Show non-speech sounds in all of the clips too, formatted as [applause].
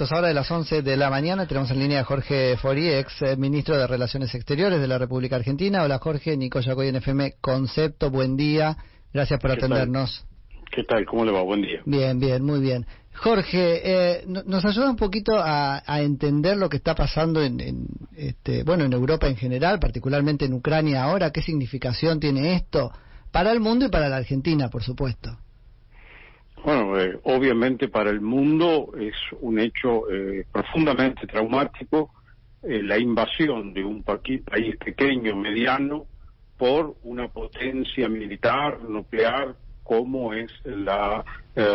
Ahora de las 11 de la mañana tenemos en línea a Jorge Fori, ex eh, ministro de Relaciones Exteriores de la República Argentina. Hola Jorge, Nico Yacoy en FM Concepto, buen día, gracias por atendernos. ¿Qué tal? ¿Cómo le va? Buen día. Bien, bien, muy bien. Jorge, eh, ¿nos ayuda un poquito a, entender lo que está pasando en, este, bueno, en Europa en general, particularmente en Ucrania ahora? ¿Qué significación tiene esto para el mundo y para la Argentina, por supuesto? Bueno, eh, obviamente para el mundo es un hecho eh, profundamente traumático eh, la invasión de un país pequeño, mediano, por una potencia militar, nuclear, como es la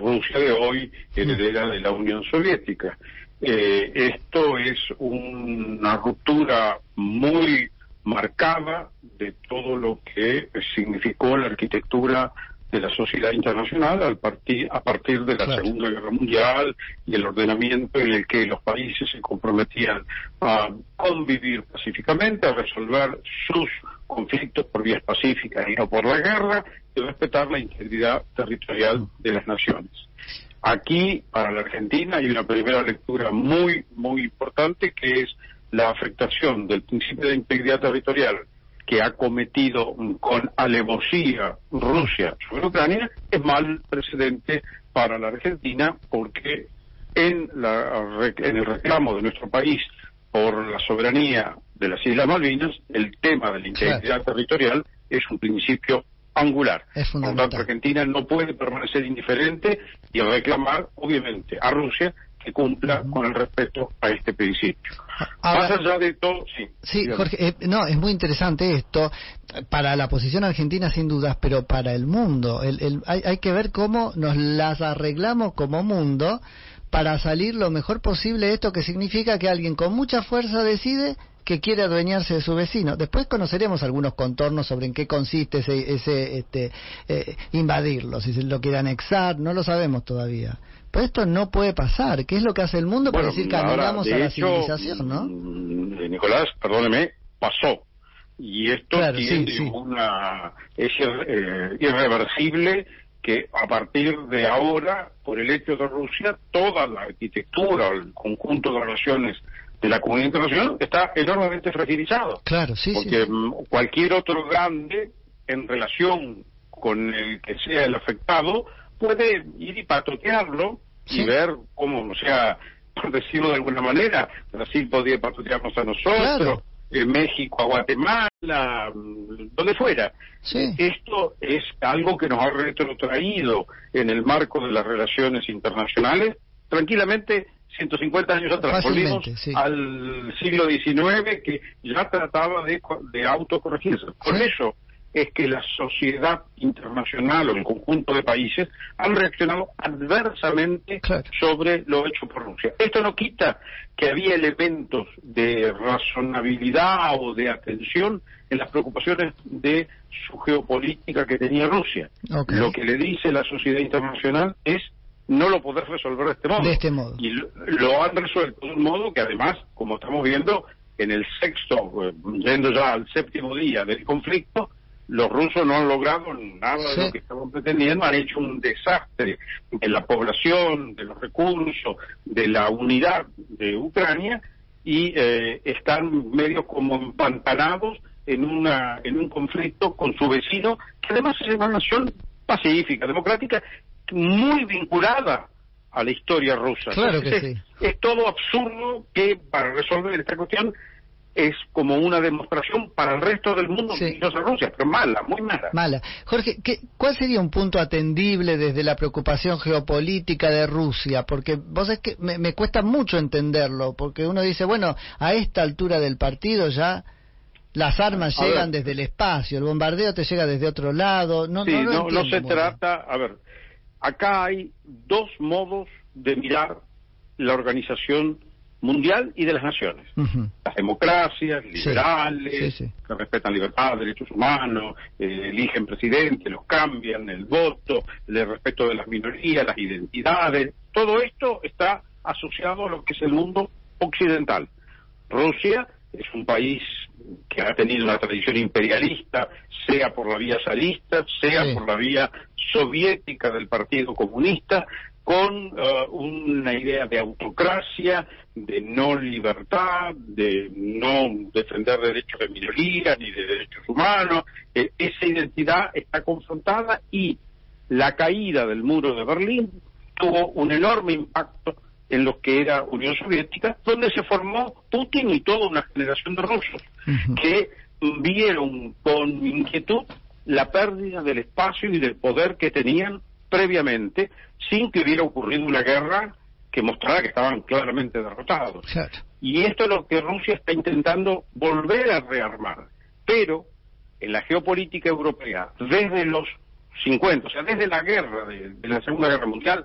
Rusia de hoy, heredera de la Unión Soviética. esto es una ruptura muy marcada de todo lo que significó la arquitectura de la sociedad internacional al partir, a partir de la Segunda Guerra Mundial y el ordenamiento en el que los países se comprometían a convivir pacíficamente, a resolver sus conflictos por vías pacíficas y no por la guerra, y respetar la integridad territorial de las naciones. Aquí, para la Argentina, hay una primera lectura muy, muy importante que es la afectación del principio de integridad territorial que ha cometido con alevosía Rusia sobre Ucrania es mal precedente para la Argentina porque en, en el reclamo de nuestro país por la soberanía de las Islas Malvinas, el tema de la integridad territorial es un principio angular. Por lo tanto, Argentina no puede permanecer indiferente y reclamar, obviamente, a Rusia que cumpla con el respeto a este principio. Más allá de todo, sí. Sí, Jorge, eh, no, es muy interesante esto para la posición argentina sin dudas, pero para el mundo. El, hay, hay que ver cómo nos las arreglamos como mundo para salir lo mejor posible esto que significa que alguien con mucha fuerza decide que quiere adueñarse de su vecino. Después conoceremos algunos contornos sobre en qué consiste ese, ese este, eh, invadirlo, si se lo quiere anexar, no lo sabemos todavía. Pero esto no puede pasar. ¿Qué es lo que hace el mundo para decir caminamos a la civilización, no? Mm, Nicolás, perdóneme, pasó. Y esto tiene una es eh, irreversible que a partir de ahora, por el hecho de Rusia, toda la arquitectura, el conjunto de relaciones de la comunidad internacional está enormemente fragilizado. Claro, sí, Porque mm, cualquier otro grande en relación con el que sea el afectado puede ir y patotearlo y ver cómo, o sea, [laughs] por decirlo de alguna manera, Brasil podría patotearnos a nosotros, eh, México a Guatemala, mm, donde fuera. Esto es algo que nos ha retrotraído en el marco de las relaciones internacionales tranquilamente 150 años atrás. Volvimos al siglo XIX que ya trataba de, de autocorregirse. Por eso es que la sociedad internacional o el conjunto de países han reaccionado adversamente sobre lo hecho por Rusia. Esto no quita que había elementos de razonabilidad o de atención en las preocupaciones de su geopolítica que tenía Rusia. Lo que le dice la sociedad internacional es no lo podés resolver de este modo. De este modo. Y lo, han resuelto de un modo que además, como estamos viendo, en el sexto, eh, yendo ya al séptimo día del conflicto, los rusos no han logrado nada de lo que estaban pretendiendo, han hecho un desastre en la población, de los recursos, de la unidad de Ucrania y eh, están medio como empantanados en, una, en un conflicto con su vecino, que además es una nación pacífica, democrática, muy vinculada a la historia rusa. Claro que sí. Es todo absurdo que para resolver esta cuestión es como una demostración para el resto del mundo sí. no Rusia, pero mala, muy mala. Mala. Jorge, ¿qué, ¿cuál sería un punto atendible desde la preocupación geopolítica de Rusia? Porque vos es que me, me cuesta mucho entenderlo, porque uno dice, bueno, a esta altura del partido ya las armas llegan desde el espacio, el bombardeo te llega desde otro lado. No, sí, no, no, se trata, a ver, acá hay dos modos de mirar la organización mundial y de las naciones. Las democracias liberales, que respetan libertad, derechos humanos, eh, eligen presidente, los cambian, el voto, el respeto de las minorías, las identidades, todo esto está asociado a lo que es el mundo occidental. Rusia es un país que ha tenido una tradición imperialista, sea por la vía zarista, sea por la vía soviética del Partido Comunista, con eh, una idea de autocracia, de no libertad, de no defender derechos de minoría ni de derechos humanos. Eh, esa identidad está confrontada y la caída del muro de Berlín tuvo un enorme impacto en lo que era Unión Soviética, donde se formó Putin y toda una generación de rusos que vieron con inquietud la pérdida del espacio y del poder que tenían previamente, sin que hubiera ocurrido una guerra que mostrara que estaban claramente derrotados. Y esto es lo que Rusia está intentando volver a rearmar. Pero en la geopolítica europea, desde los 50, o sea, desde la guerra, de, la Segunda Guerra Mundial,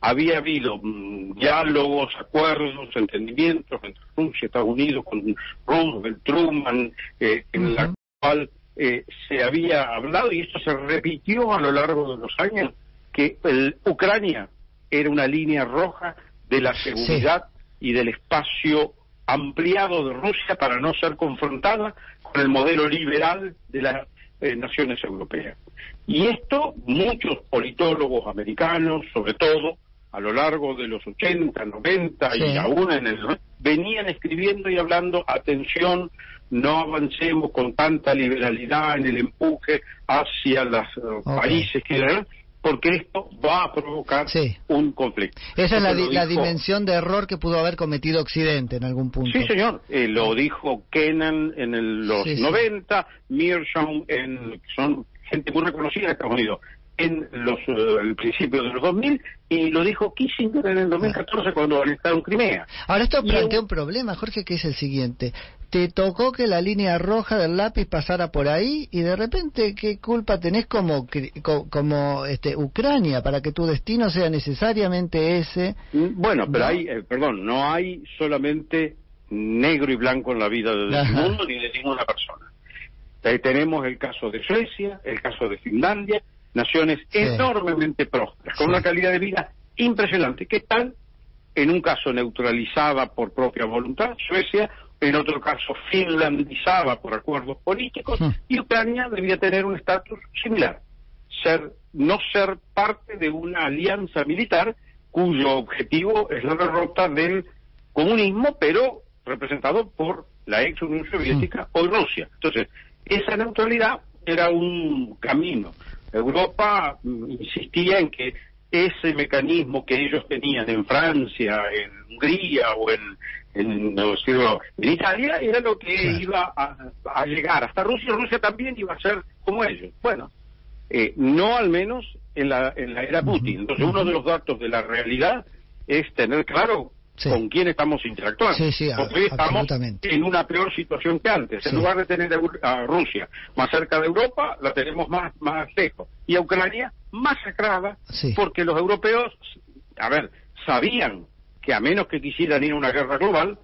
había habido mm, diálogos, acuerdos, entendimientos entre Rusia y Estados Unidos con Roosevelt, Truman, eh, en la cual eh, se había hablado, y esto se repitió a lo largo de los años, que Ucrania era una línea roja de la seguridad y del espacio ampliado de Rusia para no ser confrontada con el modelo liberal de las eh, naciones europeas. Y esto muchos politólogos americanos, sobre todo a lo largo de los 80, 90 y aún en el venían escribiendo y hablando, atención, no avancemos con tanta liberalidad en el empuje hacia los eh, países que porque esto va a provocar un conflicto. Esa es la, dimensión de error que pudo haber cometido Occidente en algún punto. Sí, señor. Eh, lo dijo Kennan en los 90, Mearsham, en, son gente muy reconocida en Estados Unidos en los eh, el principio de los 2000 y lo dijo Kissinger en el 2014 cuando en Crimea. Ahora esto plantea un problema, Jorge, que es el siguiente. Te tocó que la línea roja del lápiz pasara por ahí y de repente qué culpa tenés como como este Ucrania para que tu destino sea necesariamente ese. Mm, bueno, pero hay, eh, perdón, no hay solamente negro y blanco en la vida del mundo ni de ninguna persona. Ahí tenemos el caso de Suecia, el caso de Finlandia, naciones enormemente prósperas, con una calidad de vida impresionante, que están, en un caso, neutralizada por propia voluntad, Suecia, en otro caso, finlandizada por acuerdos políticos, y Ucrania debía tener un estatus similar, ser no ser parte de una alianza militar cuyo objetivo es la derrota del comunismo, pero representado por la ex Unión Soviética, hoy Rusia. Entonces, esa neutralidad era un camino. Europa mm, insistía en que ese mecanismo que ellos tenían en Francia, en Hungría o en, en, Italia era lo que iba a, llegar hasta Rusia. Rusia también iba a ser como ellos. Bueno, eh, no al menos en la, en la era Putin. Entonces, uno de los datos de la realidad es tener claro con quién estamos interactuando. Porque estamos en una peor situación que antes. En lugar de tener a Rusia más cerca de Europa, la tenemos más, más lejos. Y a Ucrania masacrada, porque los europeos, a ver, sabían que a menos que quisieran ir a una guerra global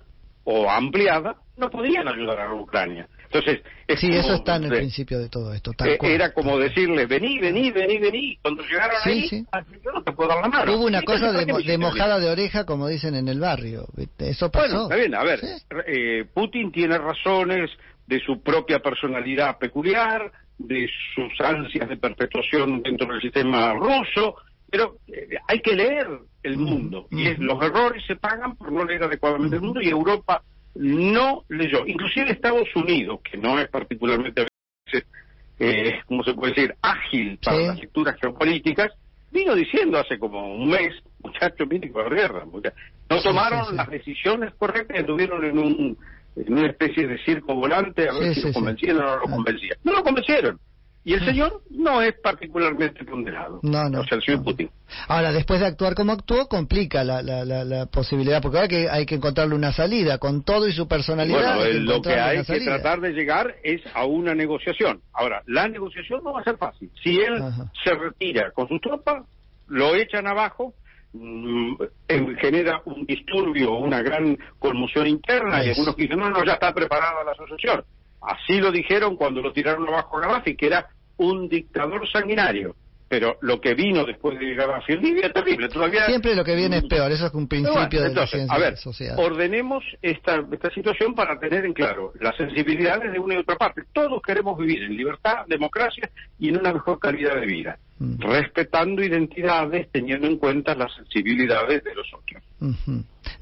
o ampliada, no podían ayudar a Ucrania. Entonces, sí, eso está en el principio de todo esto. Eh, era como decirle, vení, vení, vení, vení. Cuando llegaron ahí, ah, yo no te puedo dar la mano. Hubo una cosa de, mojada de oreja, como dicen en el barrio. Eso pasó. Bueno, está bien, a ver, eh, Putin tiene razones de su propia personalidad peculiar, de sus ansias de perpetuación dentro del sistema ruso, pero eh, hay que leer el mundo. Y los errores se pagan por no leer adecuadamente el mundo y Europa no leyó. Inclusive Estados Unidos, que no es particularmente, eh, ¿cómo se puede decir?, ágil para las lecturas geopolíticas, vino diciendo hace como un mes, muchachos, miren que guerra. No tomaron las decisiones correctas y estuvieron en, un, en una especie de circo volante a ver si lo convencieron o no lo convencían. No lo convencieron. Y el señor no es particularmente ponderado. No, no. O sea, el señor Putin. Ahora, después de actuar como actuó, complica la, la, la, posibilidad, porque ahora que hay que encontrarle una salida, con todo y su personalidad. Bueno, lo que hay que tratar de llegar es a una negociación. Ahora, la negociación no va a ser fácil. Si él se retira con sus tropas, lo echan abajo, mm, genera un disturbio, una gran conmoción interna, y algunos dicen, no, no, ya está preparada la asociación. Así lo dijeron cuando lo tiraron abajo a Gaddafi, que era un dictador sanguinario. pero lo que vino después de Gaddafi en Libia es terrible. Todavía... Siempre lo que viene es peor, eso es un principio de la ciencia a ver, Ordenemos esta, esta situación para tener en claro las sensibilidades de una y otra parte. Todos queremos vivir en libertad, democracia y en una mejor calidad de vida, mm. respetando identidades, teniendo en cuenta las sensibilidades de los otros.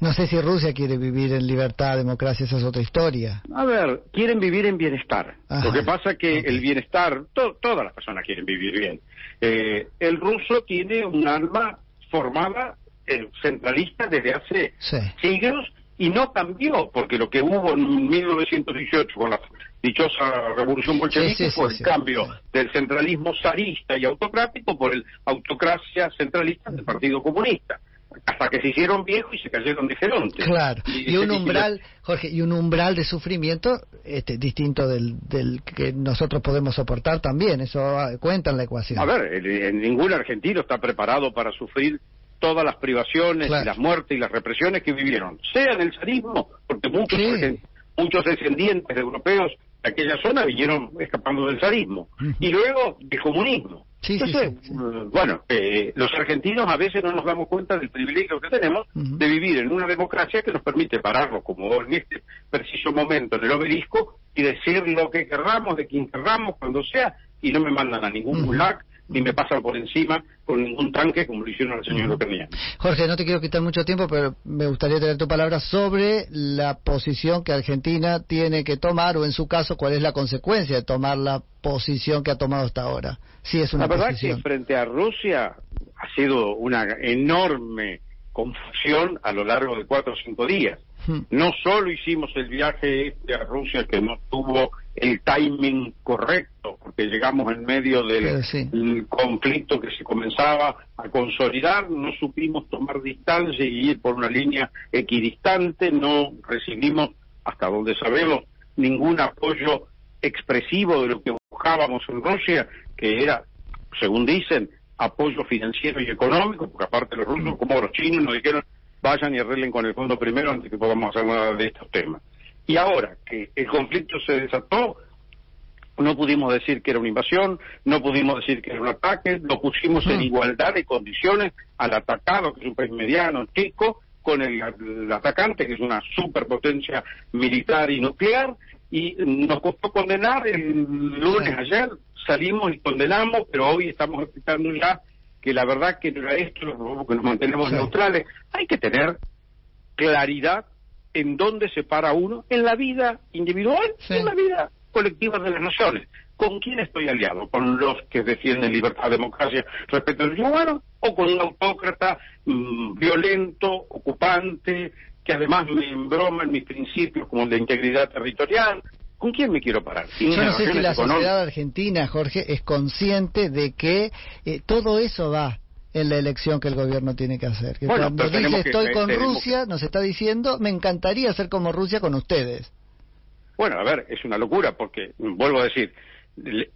No sé si Rusia quiere vivir en libertad, democracia, esa es otra historia. A ver, quieren vivir en bienestar. Lo que pasa es que el bienestar, todas las personas quieren vivir bien. Eh, el ruso tiene un alma formada eh, centralista desde hace siglos y no cambió, porque lo que hubo en 1918 con la dichosa revolución bolchevique fue el cambio del centralismo zarista y autocrático por el autocracia centralista del Partido Comunista hasta que se hicieron viejos y se cayeron de Claro, y, un umbral, Jorge, y un umbral de sufrimiento este, distinto del, del que nosotros podemos soportar también, eso cuenta en la ecuación. A ver, en ningún argentino está preparado para sufrir todas las privaciones y las muertes y las represiones que vivieron, sea en el zarismo, porque muchos, muchos descendientes de europeos de aquella zona vinieron escapando del zarismo, y luego del comunismo. Entonces, bueno, eh, los argentinos a veces no nos damos cuenta del privilegio que tenemos de vivir en una democracia que nos permite pararnos como en este preciso momento en el obelisco y decir lo que querramos, de quien querramos, cuando sea, y no me mandan a ningún gulag ni me pasan por encima con ningún tanque como lo hicieron al señor Ucrania. Jorge, no te quiero quitar mucho tiempo, pero me gustaría tener tu palabra sobre la posición que Argentina tiene que tomar, o en su caso, cuál es la consecuencia de tomar la posición que ha tomado hasta ahora. Sí, es una la verdad que frente a Rusia ha sido una enorme confusión a lo largo de cuatro o cinco días. No solo hicimos el viaje este a Rusia que no tuvo el timing correcto, porque llegamos en medio del conflicto que se comenzaba a consolidar, no supimos tomar distancia y ir por una línea equidistante, no recibimos, hasta donde sabemos, ningún apoyo expresivo de lo que buscábamos en Rusia, que era, según dicen, apoyo financiero y económico, porque aparte los rusos, como los chinos, nos dijeron vayan y arreglen con el fondo primero antes que podamos hacer nada de estos temas. Y ahora que el conflicto se desató, no pudimos decir que era una invasión, no pudimos decir que era un ataque, lo pusimos en mm. igualdad de condiciones al atacado, que es un país mediano, chico, con el, atacante, que es una superpotencia militar y nuclear, y nos costó condenar el lunes ayer, salimos y condenamos, pero hoy estamos explicando ya que la verdad que no era esto, que nos mantenemos neutrales, hay que tener claridad en dónde se para uno en la vida individual y en la vida colectiva de las naciones. ¿Con quién estoy aliado? ¿Con los que defienden libertad, democracia, respeto a los? ¿O con un autócrata mm, violento, ocupante, que además me embroma en mis principios como de integridad territorial? ¿Con quién me quiero parar? Yo no sé si la sociedad argentina, Jorge, es consciente de que eh, todo eso va en la elección que el gobierno tiene que hacer. Que cuando dice estoy con Rusia, nos está diciendo me encantaría ser como Rusia con ustedes. Bueno, a ver, es una locura porque, vuelvo a decir,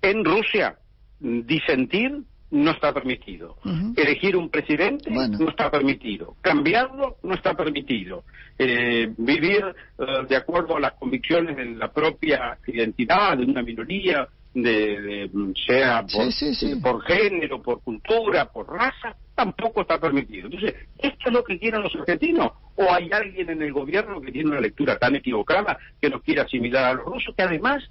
en Rusia disentir no está permitido. Elegir un presidente no está permitido. Cambiarlo no está permitido. Eh, vivir eh, de acuerdo a las convicciones de la propia identidad de una minoría, de, sea por, por, género, por cultura, por raza, tampoco está permitido. Entonces, ¿esto es lo que quieren los argentinos? ¿O hay alguien en el gobierno que tiene una lectura tan equivocada que nos quiere asimilar a los rusos, que además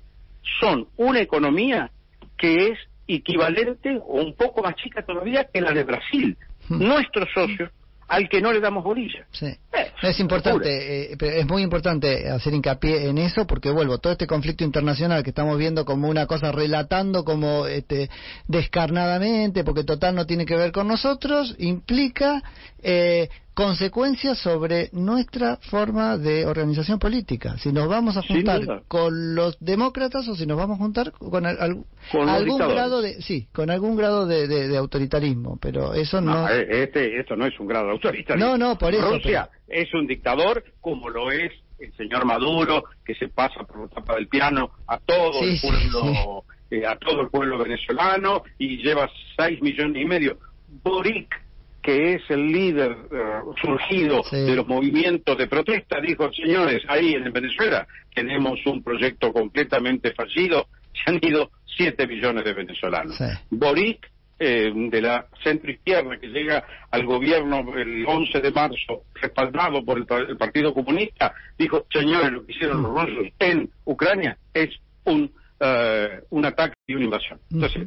son una economía que es equivalente o un poco más chica todavía que la de Brasil. Hmm. Nuestros socios al que no le damos bolilla. Sí. Eh, es importante, eh, es muy importante hacer hincapié en eso porque vuelvo, todo este conflicto internacional que estamos viendo como una cosa relatando como este, descarnadamente, porque total no tiene que ver con nosotros, implica eh, consecuencias sobre nuestra forma de organización política. Si nos vamos a juntar con los demócratas o si nos vamos a juntar con, algún grado de sí, con algún grado de, autoritarismo, pero eso no. Eh, este, esto no es un grado de autoritarismo. No, no, por eso. Rusia es un dictador como lo es el señor Maduro, que se pasa por la tapa del piano a todo el pueblo, eh, a todo el pueblo venezolano y lleva seis millones y medio. Boric que es el líder eh, surgido de los movimientos de protesta, dijo, señores, ahí en Venezuela tenemos un proyecto completamente fallido, se han ido 7 millones de venezolanos. Boric eh, de la centro izquierda que llega al gobierno el 11 de marzo, respaldado por el, Partido Comunista, dijo, señores, lo que hicieron los rusos en Ucrania es un, eh, un ataque y una invasión. Entonces,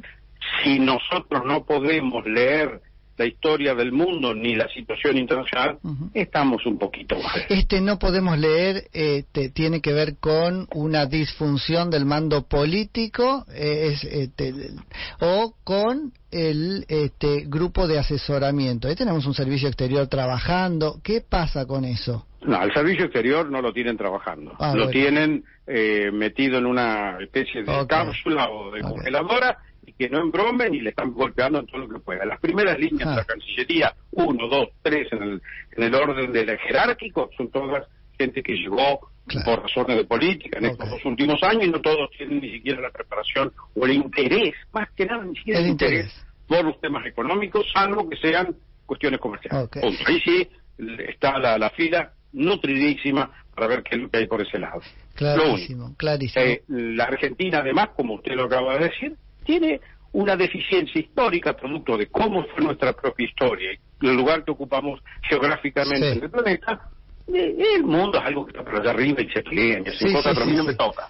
si nosotros no podemos leer la historia del mundo ni la situación internacional, estamos un poquito mal. Este no podemos leer este, tiene que ver con una disfunción del mando político eh, es, este, o con el este, grupo de asesoramiento. Ahí tenemos un servicio exterior trabajando. ¿Qué pasa con eso? No, el servicio exterior no lo tienen trabajando. Ah, lo tienen eh, metido en una especie de cápsula o de congeladora y que no embromen y le están golpeando en todo lo que pueda. Las primeras líneas de la ah. Cancillería, uno, dos, tres, en el, en el orden del jerárquico, son todas gente que llegó por razones de política en estos dos últimos años y no todos tienen ni siquiera la preparación o el interés, más que nada, ni siquiera el, interés. por los temas económicos, salvo que sean cuestiones comerciales. Ahí sí está la, la fila nutridísima para ver qué es lo que hay por ese lado. Clarísimo, clarísimo. Eh, la Argentina, además, como usted lo acaba de decir, tiene una deficiencia histórica producto de cómo fue nuestra propia historia y el lugar que ocupamos geográficamente en el planeta. Eh, el mundo es algo que está por allá arriba y se pelea y así cosas, pero a mí no me toca.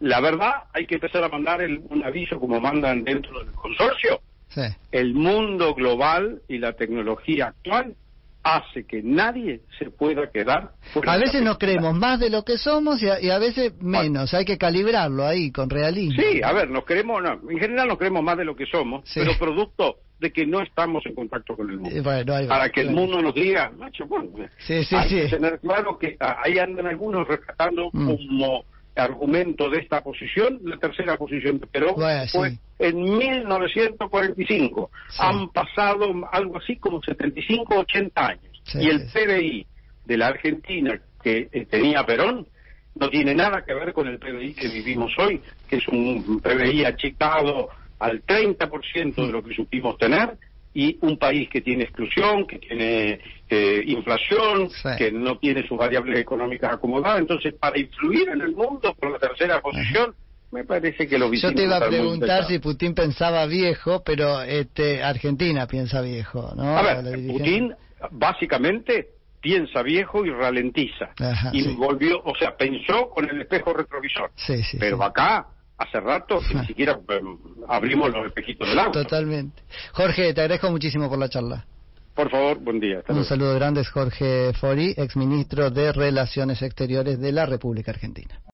La verdad, hay que empezar a mandar un aviso como mandan dentro del consorcio. El mundo global y la tecnología actual hace que nadie se pueda quedar. A veces nos creemos más de lo que somos y a, veces menos. Hay que calibrarlo ahí con realismo. Sí, a ver, nos creemos, en general nos creemos más de lo que somos, pero producto de que no estamos en contacto con el mundo. Eh, Para que el mundo nos diga, macho, bueno, sí, sí, hay que tener claro que ahí andan algunos rescatando mm. como argumento de esta posición, la tercera posición de Perón fue en 1945. Han pasado algo así como 75, 80 años. y el PBI de la Argentina que eh, tenía Perón no tiene nada que ver con el PBI que vivimos hoy, que es un PBI achicado al 30% de lo que supimos tener y un país que tiene exclusión, que tiene eh, inflación, que no tiene sus variables económicas acomodadas. Entonces, para influir en el mundo por la tercera posición, me parece que lo Yo te iba a preguntar si Putin pensaba viejo, pero este Argentina piensa viejo, ¿no? A ver, Putin básicamente piensa viejo y ralentiza. y volvió, o sea, pensó con el espejo retrovisor. Sí, pero acá hace rato ni [laughs] siquiera em, abrimos los espejitos del auto. Totalmente. Jorge, te agradezco muchísimo por la charla. Por favor, buen día. Un saludo grande, Jorge Fori, exministro de Relaciones Exteriores de la República Argentina.